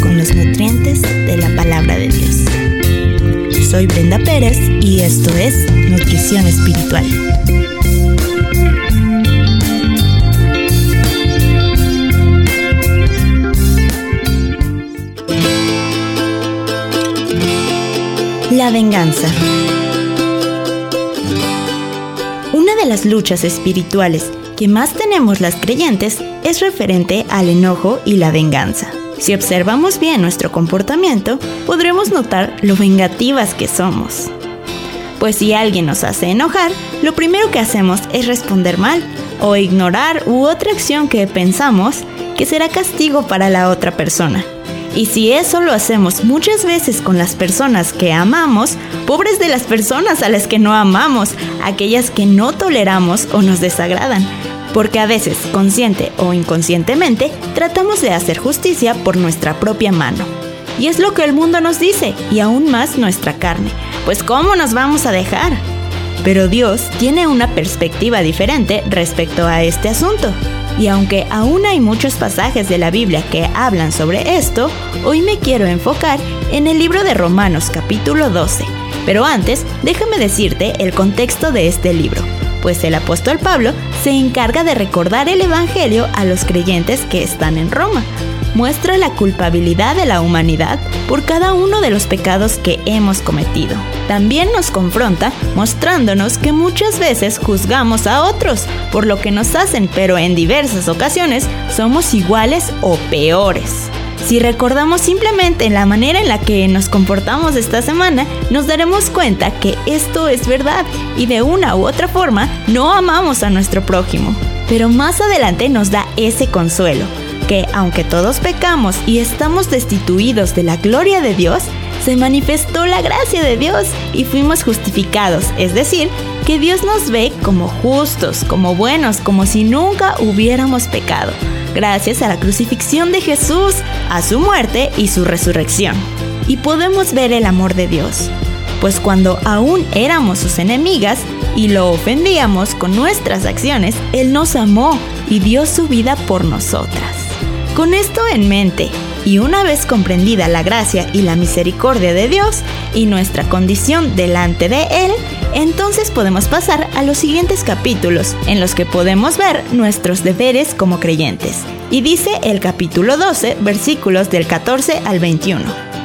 con los nutrientes de la palabra de Dios. Soy Brenda Pérez y esto es Nutrición Espiritual. La venganza. Una de las luchas espirituales que más tenemos las creyentes es referente al enojo y la venganza. Si observamos bien nuestro comportamiento, podremos notar lo vengativas que somos. Pues si alguien nos hace enojar, lo primero que hacemos es responder mal o ignorar u otra acción que pensamos que será castigo para la otra persona. Y si eso lo hacemos muchas veces con las personas que amamos, pobres de las personas a las que no amamos, aquellas que no toleramos o nos desagradan, porque a veces, consciente o inconscientemente, tratamos de hacer justicia por nuestra propia mano. Y es lo que el mundo nos dice, y aún más nuestra carne. Pues ¿cómo nos vamos a dejar? Pero Dios tiene una perspectiva diferente respecto a este asunto. Y aunque aún hay muchos pasajes de la Biblia que hablan sobre esto, hoy me quiero enfocar en el libro de Romanos capítulo 12. Pero antes, déjame decirte el contexto de este libro, pues el apóstol Pablo se encarga de recordar el Evangelio a los creyentes que están en Roma. Muestra la culpabilidad de la humanidad por cada uno de los pecados que hemos cometido. También nos confronta mostrándonos que muchas veces juzgamos a otros por lo que nos hacen, pero en diversas ocasiones somos iguales o peores. Si recordamos simplemente la manera en la que nos comportamos esta semana, nos daremos cuenta que esto es verdad y de una u otra forma no amamos a nuestro prójimo. Pero más adelante nos da ese consuelo, que aunque todos pecamos y estamos destituidos de la gloria de Dios, se manifestó la gracia de Dios y fuimos justificados, es decir, que Dios nos ve como justos, como buenos, como si nunca hubiéramos pecado gracias a la crucifixión de Jesús, a su muerte y su resurrección. Y podemos ver el amor de Dios, pues cuando aún éramos sus enemigas y lo ofendíamos con nuestras acciones, Él nos amó y dio su vida por nosotras. Con esto en mente, y una vez comprendida la gracia y la misericordia de Dios y nuestra condición delante de Él, entonces podemos pasar a los siguientes capítulos en los que podemos ver nuestros deberes como creyentes. Y dice el capítulo 12, versículos del 14 al 21.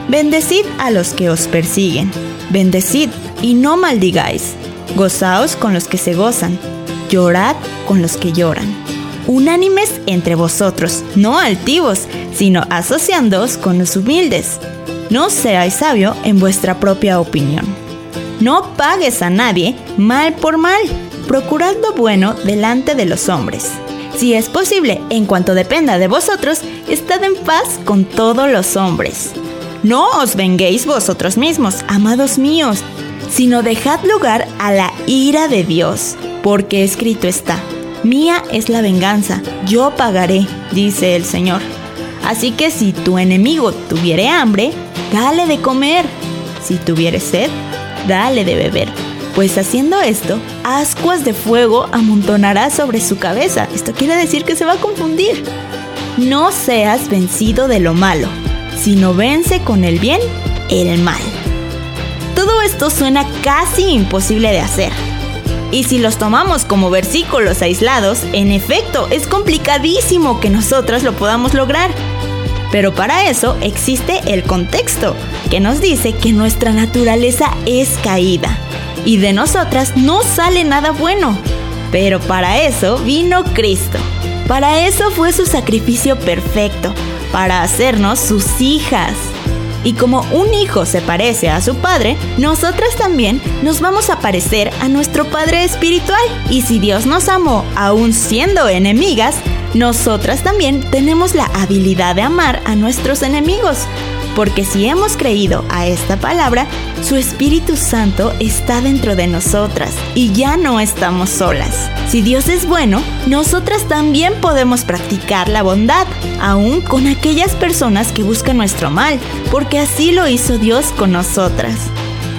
Bendecid a los que os persiguen, bendecid y no maldigáis, gozaos con los que se gozan, llorad con los que lloran. Unánimes entre vosotros, no altivos, sino asociándoos con los humildes. No seáis sabio en vuestra propia opinión no pagues a nadie mal por mal. Procurad lo bueno delante de los hombres. Si es posible, en cuanto dependa de vosotros, estad en paz con todos los hombres. No os venguéis vosotros mismos, amados míos, sino dejad lugar a la ira de Dios, porque escrito está, Mía es la venganza, yo pagaré, dice el Señor. Así que si tu enemigo tuviere hambre, dale de comer. Si tuviere sed, dale de beber, pues haciendo esto, ascuas de fuego amontonará sobre su cabeza. Esto quiere decir que se va a confundir. No seas vencido de lo malo, sino vence con el bien el mal. Todo esto suena casi imposible de hacer. Y si los tomamos como versículos aislados, en efecto, es complicadísimo que nosotras lo podamos lograr. Pero para eso existe el contexto, que nos dice que nuestra naturaleza es caída y de nosotras no sale nada bueno. Pero para eso vino Cristo. Para eso fue su sacrificio perfecto, para hacernos sus hijas. Y como un hijo se parece a su padre, nosotras también nos vamos a parecer a nuestro Padre Espiritual. Y si Dios nos amó aún siendo enemigas, nosotras también tenemos la habilidad de amar a nuestros enemigos, porque si hemos creído a esta palabra, su Espíritu Santo está dentro de nosotras y ya no estamos solas. Si Dios es bueno, nosotras también podemos practicar la bondad, aún con aquellas personas que buscan nuestro mal, porque así lo hizo Dios con nosotras.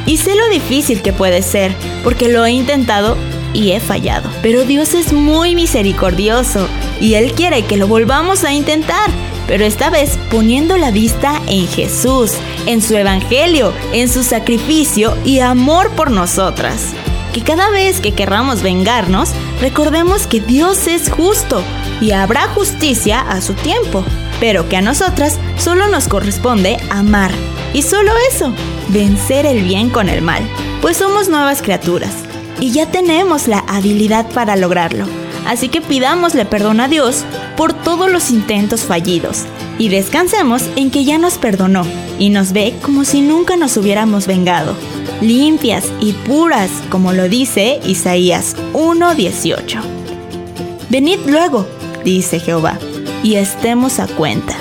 Y sé lo difícil que puede ser, porque lo he intentado y he fallado. Pero Dios es muy misericordioso y Él quiere que lo volvamos a intentar. Pero esta vez poniendo la vista en Jesús, en su Evangelio, en su sacrificio y amor por nosotras. Que cada vez que querramos vengarnos, recordemos que Dios es justo y habrá justicia a su tiempo, pero que a nosotras solo nos corresponde amar. Y solo eso, vencer el bien con el mal, pues somos nuevas criaturas y ya tenemos la habilidad para lograrlo. Así que pidámosle perdón a Dios por todos los intentos fallidos y descansemos en que ya nos perdonó y nos ve como si nunca nos hubiéramos vengado, limpias y puras, como lo dice Isaías 1:18. Venid luego, dice Jehová, y estemos a cuenta.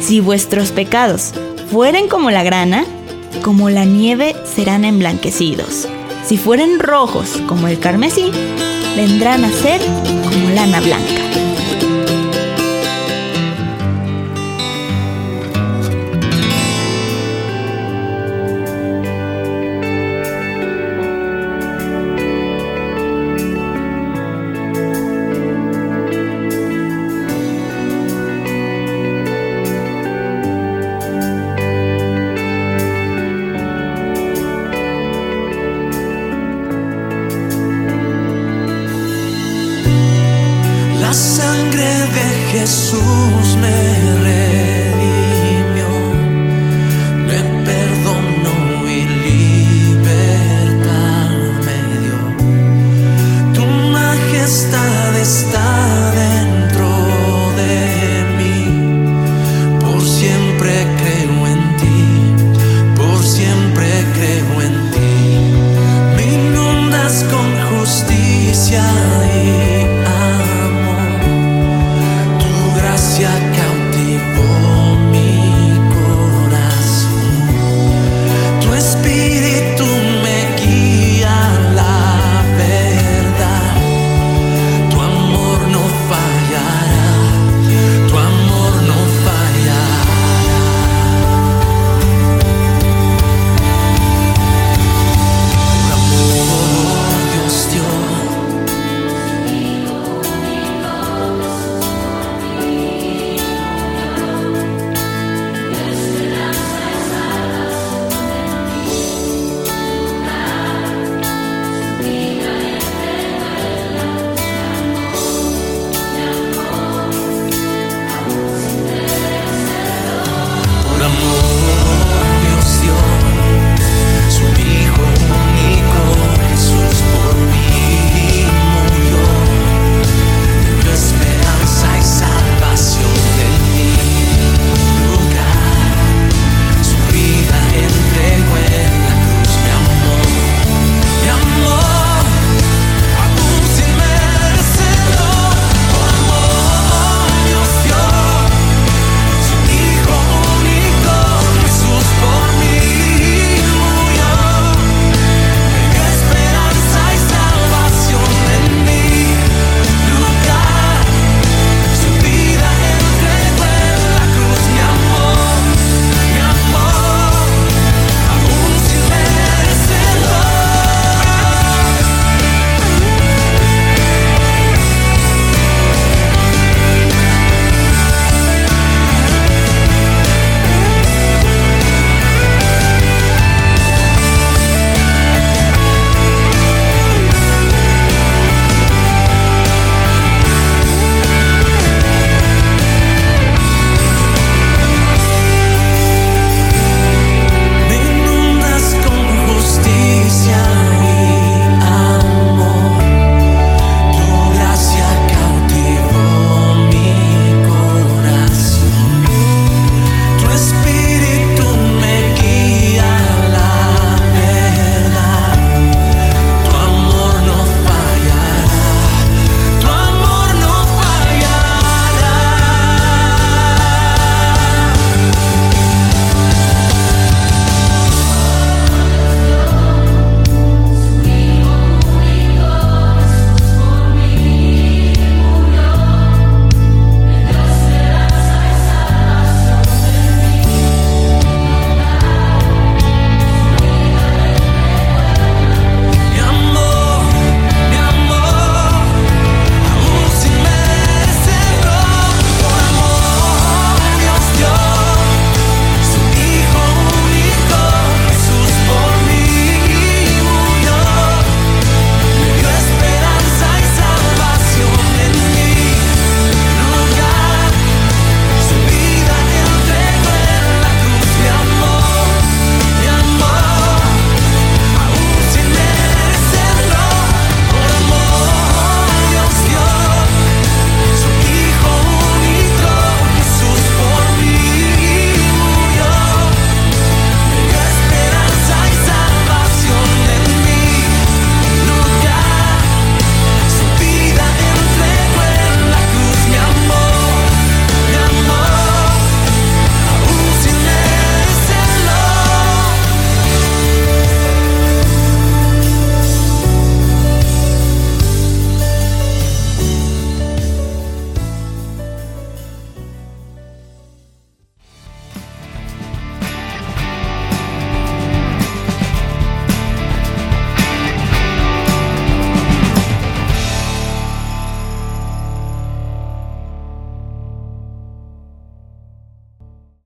Si vuestros pecados fueren como la grana, como la nieve serán emblanquecidos. Si fueren rojos como el carmesí, vendrán a ser como lana blanca.